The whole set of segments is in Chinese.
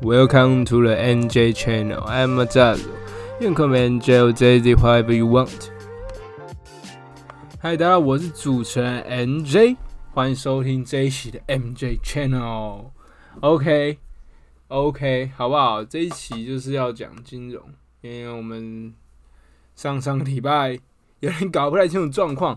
Welcome to the NJ channel. I'm Azal. You can call me NJ or JZ, whatever you want. 嗨，大家好，我是主持人 NJ，欢迎收听这一期的 MJ Channel。OK，OK，好不好？这一期就是要讲金融，因为我们上上个礼拜有点搞不太清楚状况，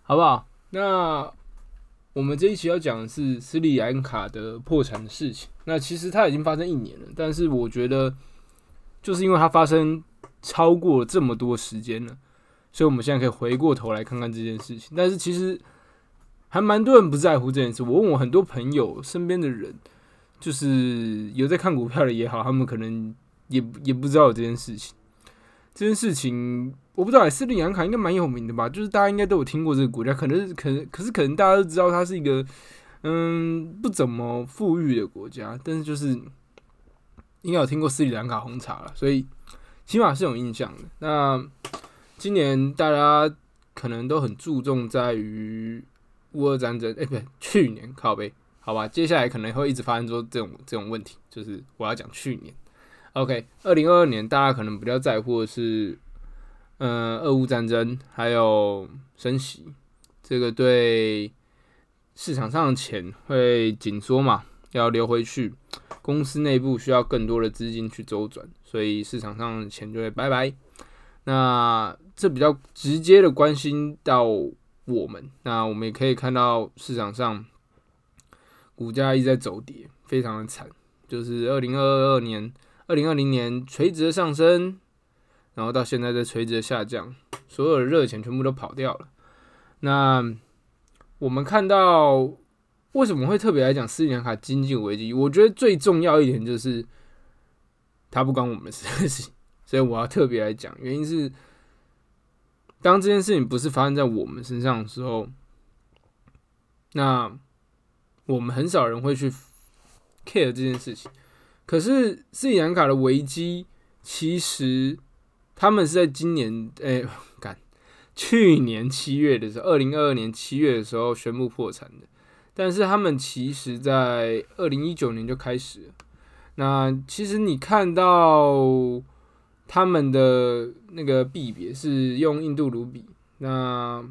好不好？那我们这一期要讲的是斯里兰卡的破产的事情。那其实它已经发生一年了，但是我觉得就是因为它发生超过这么多时间了。所以，我们现在可以回过头来看看这件事情。但是，其实还蛮多人不在乎这件事。我问我很多朋友身边的人，就是有在看股票的也好，他们可能也也不知道这件事情。这件事情我不知道，斯里兰卡应该蛮有名的吧？就是大家应该都有听过这个国家，可能可能可是可能大家都知道它是一个嗯不怎么富裕的国家，但是就是应该有听过斯里兰卡红茶了，所以起码是有印象的。那今年大家可能都很注重在于乌俄战争，哎，不对，去年靠背，好吧，接下来可能会一直发生说这种这种问题，就是我要讲去年，OK，二零二二年大家可能比较在乎的是，嗯，俄乌战争还有升息，这个对市场上的钱会紧缩嘛，要流回去，公司内部需要更多的资金去周转，所以市场上的钱就会拜拜。那这比较直接的关心到我们，那我们也可以看到市场上股价一直在走跌，非常的惨。就是二零二二年、二零二零年垂直的上升，然后到现在在垂直的下降，所有的热钱全部都跑掉了。那我们看到为什么会特别来讲斯里兰卡经济危机？我觉得最重要一点就是它不关我们的事情。所以我要特别来讲，原因是当这件事情不是发生在我们身上的时候，那我们很少人会去 care 这件事情。可是斯里兰卡的危机，其实他们是在今年，哎，干，去年七月的时候，二零二二年七月的时候宣布破产的。但是他们其实在二零一九年就开始了。那其实你看到。他们的那个币别是用印度卢比，那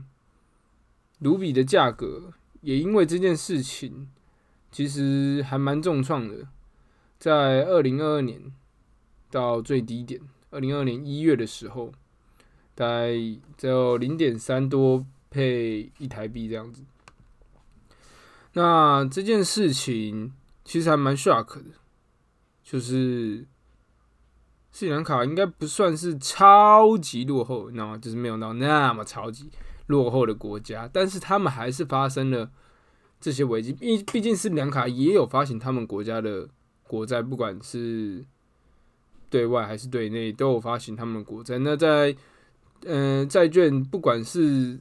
卢比的价格也因为这件事情，其实还蛮重创的。在二零二二年到最低点，二零二二年一月的时候，大概只有零点三多配一台币这样子。那这件事情其实还蛮 shock 的，就是。斯里兰卡应该不算是超级落后，你知道吗？就是没有到那么超级落后的国家，但是他们还是发生了这些危机。毕毕竟斯里兰卡也有发行他们国家的国债，不管是对外还是对内，都有发行他们的国债。那在嗯债券，不管是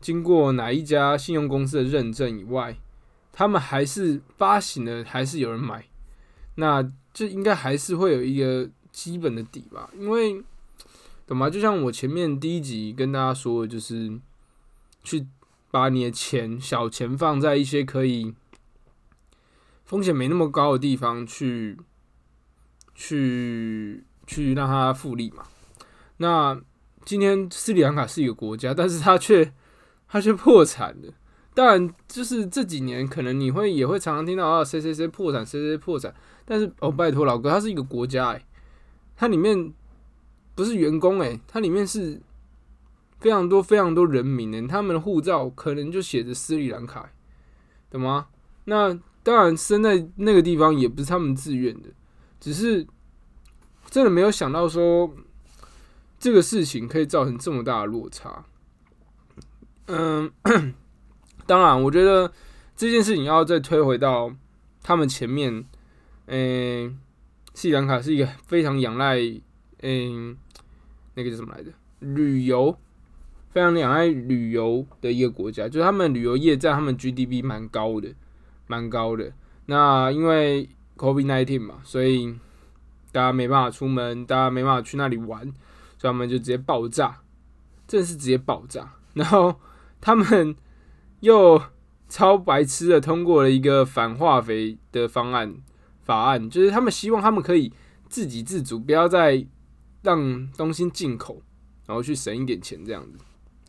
经过哪一家信用公司的认证以外，他们还是发行的，还是有人买，那这应该还是会有一个。基本的底吧，因为懂吗？就像我前面第一集跟大家说的，就是去把你的钱小钱放在一些可以风险没那么高的地方去，去去让它复利嘛。那今天斯里兰卡是一个国家，但是它却它却破产了。当然，就是这几年可能你会也会常常听到啊，谁谁谁破产，谁谁破产。但是哦，拜托老哥，它是一个国家哎。它里面不是员工哎，它里面是非常多非常多人民诶，他们的护照可能就写着斯里兰卡，懂吗？那当然生在那个地方也不是他们自愿的，只是真的没有想到说这个事情可以造成这么大的落差。嗯，当然，我觉得这件事情要再推回到他们前面，嗯。斯里兰卡是一个非常仰赖，嗯，那个叫什么来着？旅游，非常仰赖旅游的一个国家，就是他们旅游业在他们 GDP 蛮高的，蛮高的。那因为 COVID nineteen 嘛，所以大家没办法出门，大家没办法去那里玩，所以他们就直接爆炸，真的是直接爆炸。然后他们又超白痴的通过了一个反化肥的方案。法案，就是他们希望他们可以自给自足，不要再让东西进口，然后去省一点钱这样子。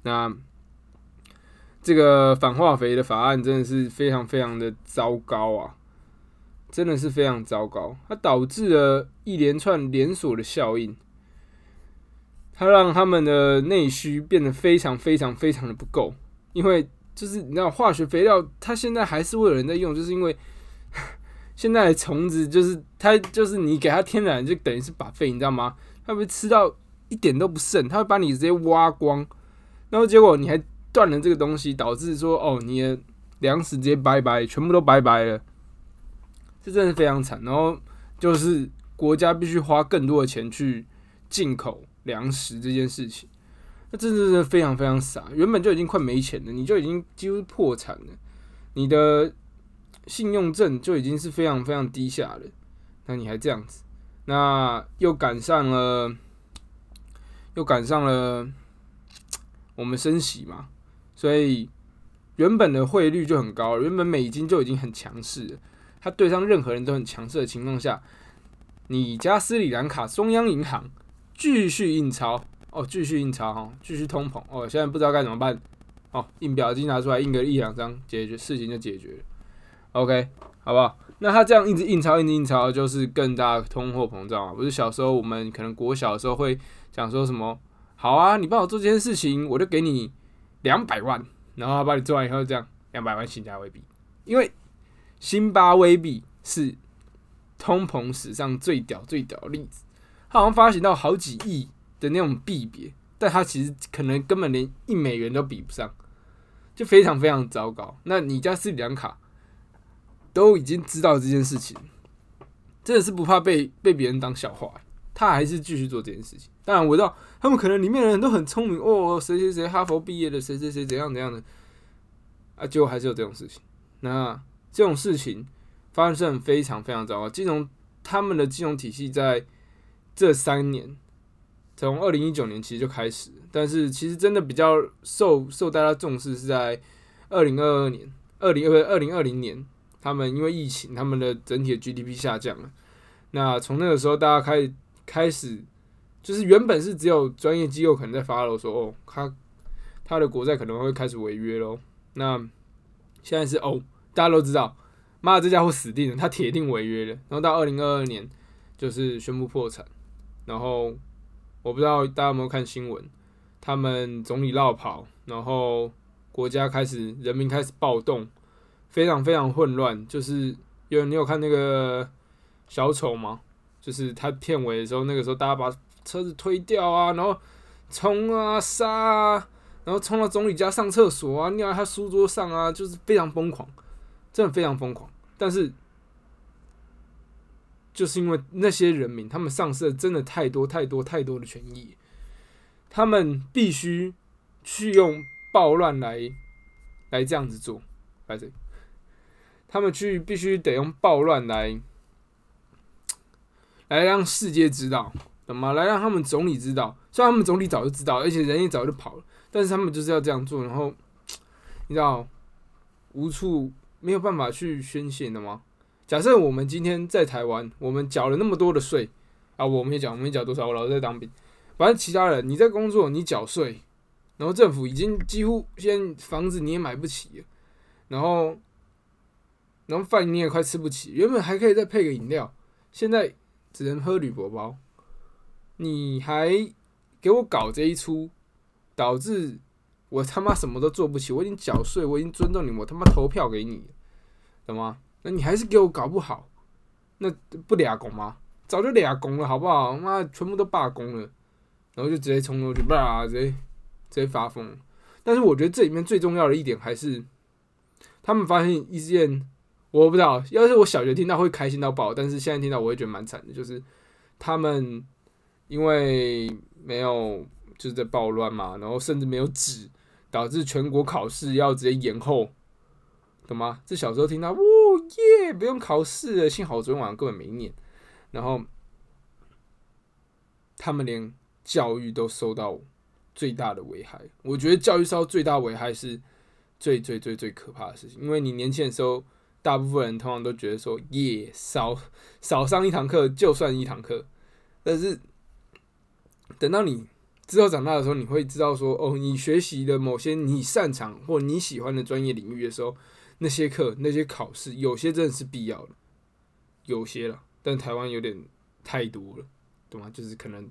那这个反化肥的法案真的是非常非常的糟糕啊！真的是非常糟糕，它导致了一连串连锁的效应，它让他们的内需变得非常非常非常的不够，因为就是你知道化学肥料，它现在还是会有人在用，就是因为 现在虫子就是它就是你给它天然就等于是把肺，你知道吗？它会吃到一点都不剩，它会把你直接挖光，然后结果你还断了这个东西，导致说哦你的粮食直接拜拜，全部都拜拜了。这真的非常惨，然后就是国家必须花更多的钱去进口粮食这件事情，那真的是非常非常傻。原本就已经快没钱了，你就已经几乎破产了，你的信用证就已经是非常非常低下了，那你还这样子，那又赶上了，又赶上了我们升息嘛，所以原本的汇率就很高，原本美金就已经很强势了。他对上任何人都很强势的情况下，你家斯里兰卡中央银行继续印钞哦，继续印钞哈，继续通膨哦，现在不知道该怎么办哦，印表机拿出来印个一两张，解决事情就解决。OK，好不好？那他这样一直印钞，一直印钞，就是更大通货膨胀啊！不是小时候我们可能国小的时候会讲说什么，好啊，你帮我做这件事情，我就给你两百万，然后他帮你做完以后这样两百万新加币，因为。辛巴威币是通膨史上最屌最屌的例子，它好像发行到好几亿的那种币别，但它其实可能根本连一美元都比不上，就非常非常糟糕。那你家斯里兰卡都已经知道这件事情，真的是不怕被被别人当笑话，他还是继续做这件事情。当然我知道他们可能里面的人都很聪明哦，谁谁谁哈佛毕业的，谁谁谁怎样怎样的，啊，结果还是有这种事情。那。这种事情发生非常非常糟糕。金融他们的金融体系在这三年，从二零一九年其实就开始，但是其实真的比较受受大家重视是在二零二二年、二零二二零二零年，他们因为疫情，他们的整体的 GDP 下降了。那从那个时候，大家开开始就是原本是只有专业机构可能在发了说哦，他他的国债可能会开始违约喽。那现在是哦。大家都知道，妈的，这家伙死定了，他铁定违约了。然后到二零二二年，就是宣布破产。然后我不知道大家有没有看新闻，他们总理绕跑，然后国家开始人民开始暴动，非常非常混乱。就是有你有看那个小丑吗？就是他片尾的时候，那个时候大家把车子推掉啊，然后冲啊杀啊，然后冲到总理家上厕所啊，尿在他书桌上啊，就是非常疯狂。真的非常疯狂，但是就是因为那些人民，他们丧失了真的太多太多太多的权益，他们必须去用暴乱来来这样子做，来这，他们去必须得用暴乱来来让世界知道，懂吗？来让他们总理知道，虽然他们总理早就知道，而且人也早就跑了，但是他们就是要这样做，然后你知道无处。没有办法去宣泄的吗？假设我们今天在台湾，我们缴了那么多的税啊，我们也缴，我们也缴多少？我老师在当兵，反正其他人你在工作，你缴税，然后政府已经几乎现在房子你也买不起了，然后然后饭你也快吃不起，原本还可以再配个饮料，现在只能喝铝箔包，你还给我搞这一出，导致。我他妈什么都做不起，我已经缴税，我已经尊重你，我他妈投票给你，懂吗？那你还是给我搞不好，那不俩工吗？早就俩工了，好不好？妈，全部都罢工了，然后就直接冲过去，叭，直接直接发疯。但是我觉得这里面最重要的一点还是，他们发现一件，我不知道，要是我小学听到会开心到爆，但是现在听到我会觉得蛮惨的，就是他们因为没有就是在暴乱嘛，然后甚至没有纸。导致全国考试要直接延后，懂吗？这小时候听到，哦耶，不用考试了，幸好昨天晚上根本没念。然后他们连教育都受到最大的危害。我觉得教育受到最大危害是最最最最可怕的事情，因为你年轻的时候大部分人通常都觉得说，耶，少少上一堂课就算一堂课。但是等到你之后长大的时候，你会知道说，哦，你学习的某些你擅长或你喜欢的专业领域的时候，那些课、那些考试，有些真的是必要的，有些了，但台湾有点太多了，懂吗？就是可能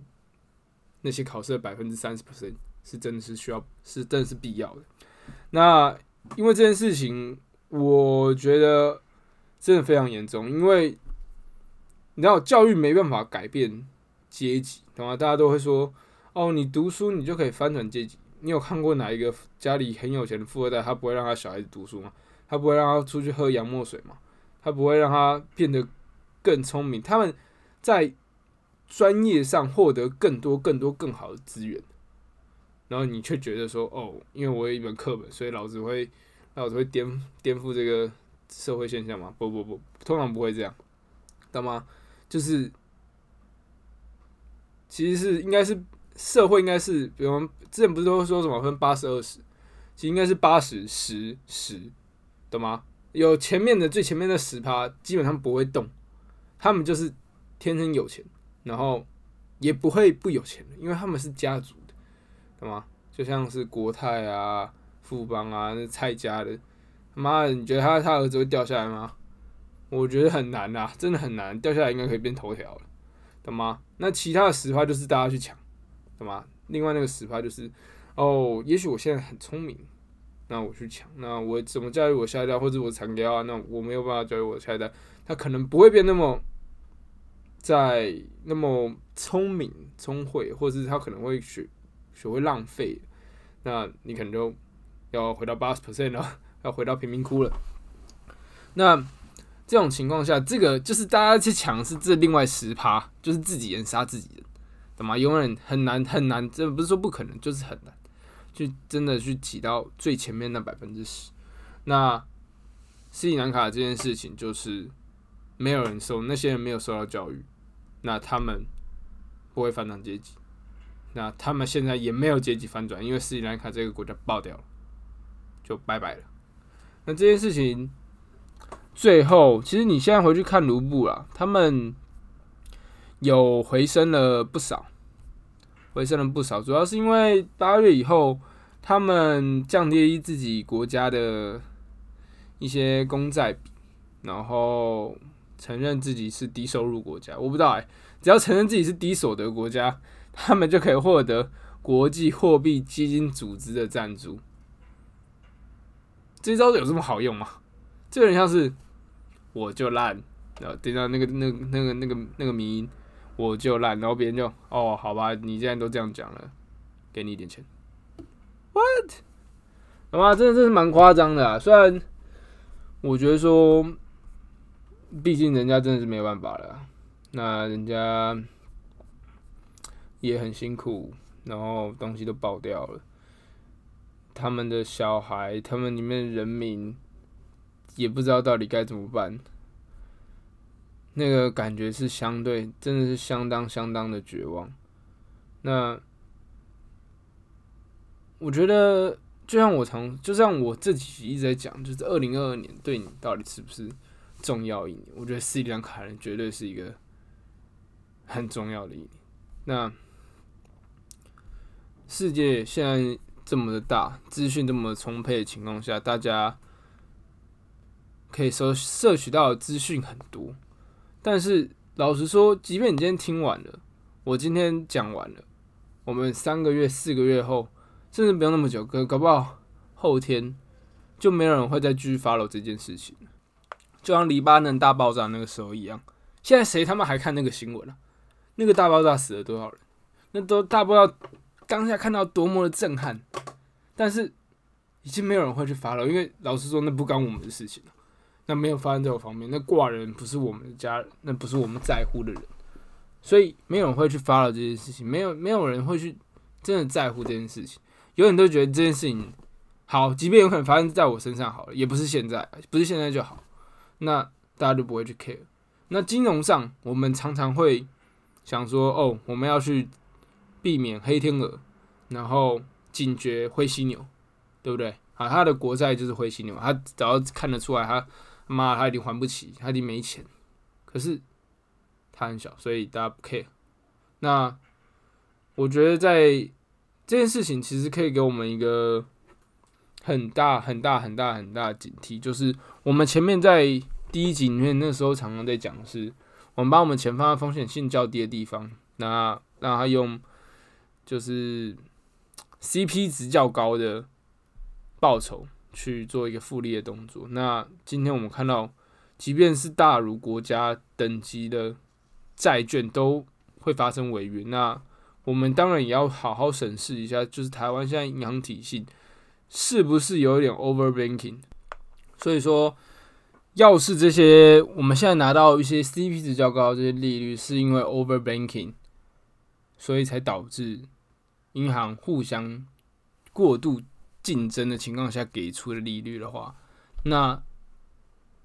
那些考试的百分之三十 percent 是真的是需要，是真的是必要的。那因为这件事情。我觉得真的非常严重，因为你知道教育没办法改变阶级，懂吗？大家都会说，哦，你读书你就可以翻转阶级。你有看过哪一个家里很有钱的富二代，他不会让他小孩子读书吗？他不会让他出去喝洋墨水吗？他不会让他变得更聪明？他们在专业上获得更多、更多、更好的资源，然后你却觉得说，哦，因为我有一本课本，所以老子会。老子会颠颠覆这个社会现象吗？不不不，通常不会这样，懂吗？就是其实是应该是社会应该是，比如之前不是都说什么分八十二十，其实应该是八十十十，懂吗？有前面的最前面的十趴基本上不会动，他们就是天生有钱，然后也不会不有钱，因为他们是家族的，懂吗？就像是国泰啊。富邦啊，那蔡家的，妈的，你觉得他他儿子会掉下来吗？我觉得很难啊，真的很难，掉下来应该可以变头条了，懂吗？那其他的十趴就是大家去抢，懂吗？另外那个十趴就是，哦，也许我现在很聪明，那我去抢，那我怎么教育我下一代，或者我残掉啊？那我没有办法教育我下一代，他可能不会变那么在那么聪明聪慧，或者是他可能会学学会浪费，那你可能就。要回到八十 percent 了，要回到贫民窟了。那这种情况下，这个就是大家去抢是这另外十趴，就是自己人杀自己人，懂吗？永远很难很难，这不是说不可能，就是很难，就真的去挤到最前面那百分之十。那斯里兰卡这件事情，就是没有人受，那些人没有受到教育，那他们不会反转阶级，那他们现在也没有阶级翻转，因为斯里兰卡这个国家爆掉了。就拜拜了。那这件事情最后，其实你现在回去看卢布了，他们有回升了不少，回升了不少。主要是因为八月以后，他们降低自己国家的一些公债比，然后承认自己是低收入国家。我不知道哎，只要承认自己是低所得国家，他们就可以获得国际货币基金组织的赞助。这招有这么好用吗？这有点像是我就烂，然后等到那个那那个那个那个迷我就烂，然后别人就哦好吧，你既然都这样讲了，给你一点钱。What？好吧，真的真是蛮夸张的啊。虽然我觉得说，毕竟人家真的是没有办法了，那人家也很辛苦，然后东西都爆掉了。他们的小孩，他们里面人民也不知道到底该怎么办，那个感觉是相对，真的是相当相当的绝望。那我觉得，就像我常，就像我自己一直在讲，就是二零二二年对你到底是不是重要一年？我觉得斯里兰卡人绝对是一个很重要的一年。那世界现在。这么的大，资讯这么充沛的情况下，大家可以说摄取到的资讯很多。但是老实说，即便你今天听完了，我今天讲完了，我们三个月、四个月后，甚至不用那么久，可搞不好后天就没有人会再继续 follow 这件事情就像黎巴嫩大爆炸那个时候一样，现在谁他妈还看那个新闻啊？那个大爆炸死了多少人？那都大爆炸。当下看到多么的震撼，但是已经没有人会去发了，因为老实说，那不关我们的事情了。那没有发生在我方面，那挂人不是我们的家人，那不是我们在乎的人，所以没有人会去发了这件事情。没有没有人会去真的在乎这件事情。有人都觉得这件事情好，即便有可能发生在我身上，好了，也不是现在，不是现在就好。那大家就不会去 care。那金融上，我们常常会想说，哦，我们要去。避免黑天鹅，然后警觉灰犀牛，对不对？啊，他的国债就是灰犀牛，他只要看得出来，他妈他一定还不起，他一定没钱。可是他很小，所以大家不 care。那我觉得在这件事情其实可以给我们一个很大很大很大很大的警惕，就是我们前面在第一集里面那时候常常在讲的是，我们把我们钱放在风险性较低的地方，那让他用就是 CP 值较高的报酬去做一个复利的动作。那今天我们看到，即便是大如国家等级的债券都会发生违约，那我们当然也要好好审视一下，就是台湾现在银行体系是不是有一点 over banking。所以说，要是这些我们现在拿到一些 CP 值较高这些利率，是因为 over banking，所以才导致银行互相过度竞争的情况下给出的利率的话，那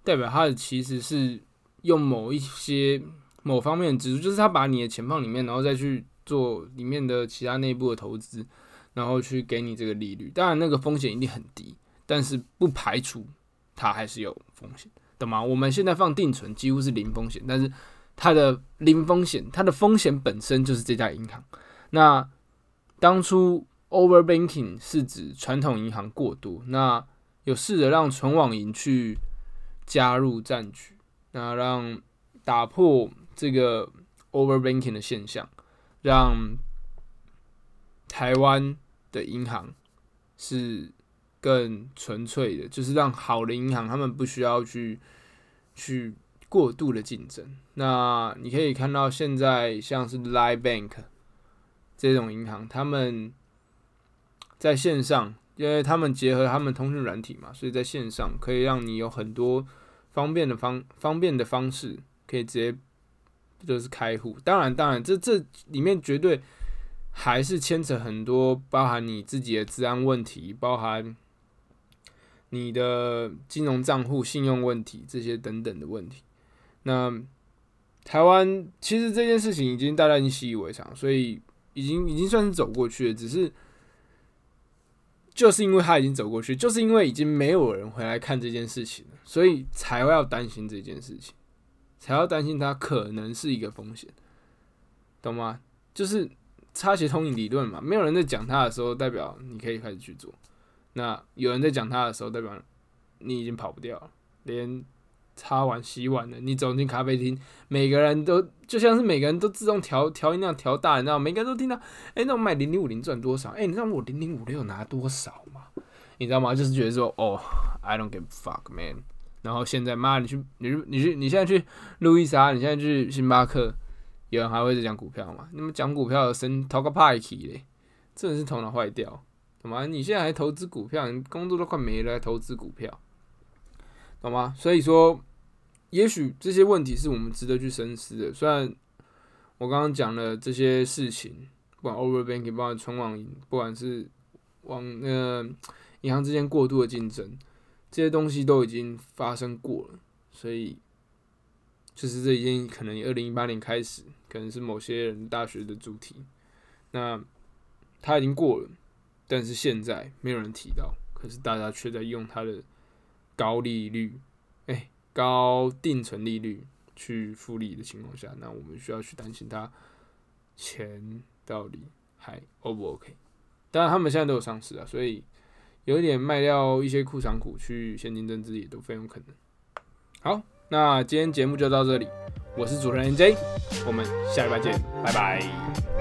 代表它的其实是用某一些某方面的指数，就是他把你的钱放里面，然后再去。做里面的其他内部的投资，然后去给你这个利率，当然那个风险一定很低，但是不排除它还是有风险，懂吗？我们现在放定存几乎是零风险，但是它的零风险，它的风险本身就是这家银行。那当初 over banking 是指传统银行过度，那有试着让存网银去加入战局，那让打破这个 over banking 的现象。让台湾的银行是更纯粹的，就是让好的银行他们不需要去去过度的竞争。那你可以看到，现在像是 Live Bank 这种银行，他们在线上，因为他们结合他们通讯软体嘛，所以在线上可以让你有很多方便的方方便的方式，可以直接。就是开户，当然，当然，这这里面绝对还是牵扯很多，包含你自己的治安问题，包含你的金融账户、信用问题这些等等的问题。那台湾其实这件事情已经大家已经习以为常，所以已经已经算是走过去了。只是就是因为他已经走过去，就是因为已经没有人回来看这件事情了，所以才会要担心这件事情。才要担心它可能是一个风险，懂吗？就是插协通影理论嘛。没有人在讲它的时候，代表你可以开始去做；那有人在讲它的时候，代表你已经跑不掉了。连擦碗洗碗的，你走进咖啡厅，每个人都就像是每个人都自动调调音量调大，你知道？每个人都听到，哎，那我买零零五零赚多少？哎，你知道我零零五六拿多少吗？你知道吗？就是觉得说，哦，I don't give fuck man。然后现在，妈，你去，你去，你去，你现在去路易莎，你现在去星巴克，有人还会在讲股票吗？你们讲股票的神投个派去嘞，真的是头脑坏掉，懂吗？你现在还投资股票，你工作都快没了，还投资股票，懂吗？所以说，也许这些问题是我们值得去深思的。虽然我刚刚讲了这些事情，不管 over banking，不管存网银，不管是往那银行之间过度的竞争。这些东西都已经发生过了，所以就是这已经可能二零一八年开始，可能是某些人大学的主题。那他已经过了，但是现在没有人提到，可是大家却在用他的高利率、哎高定存利率去复利的情况下，那我们需要去担心它钱到底还 O 不 OK？当然他们现在都有上市啊，所以。有一点卖掉一些库藏股去现金增资也都非常可能。好，那今天节目就到这里，我是主持人 J，我们下礼拜见，拜拜。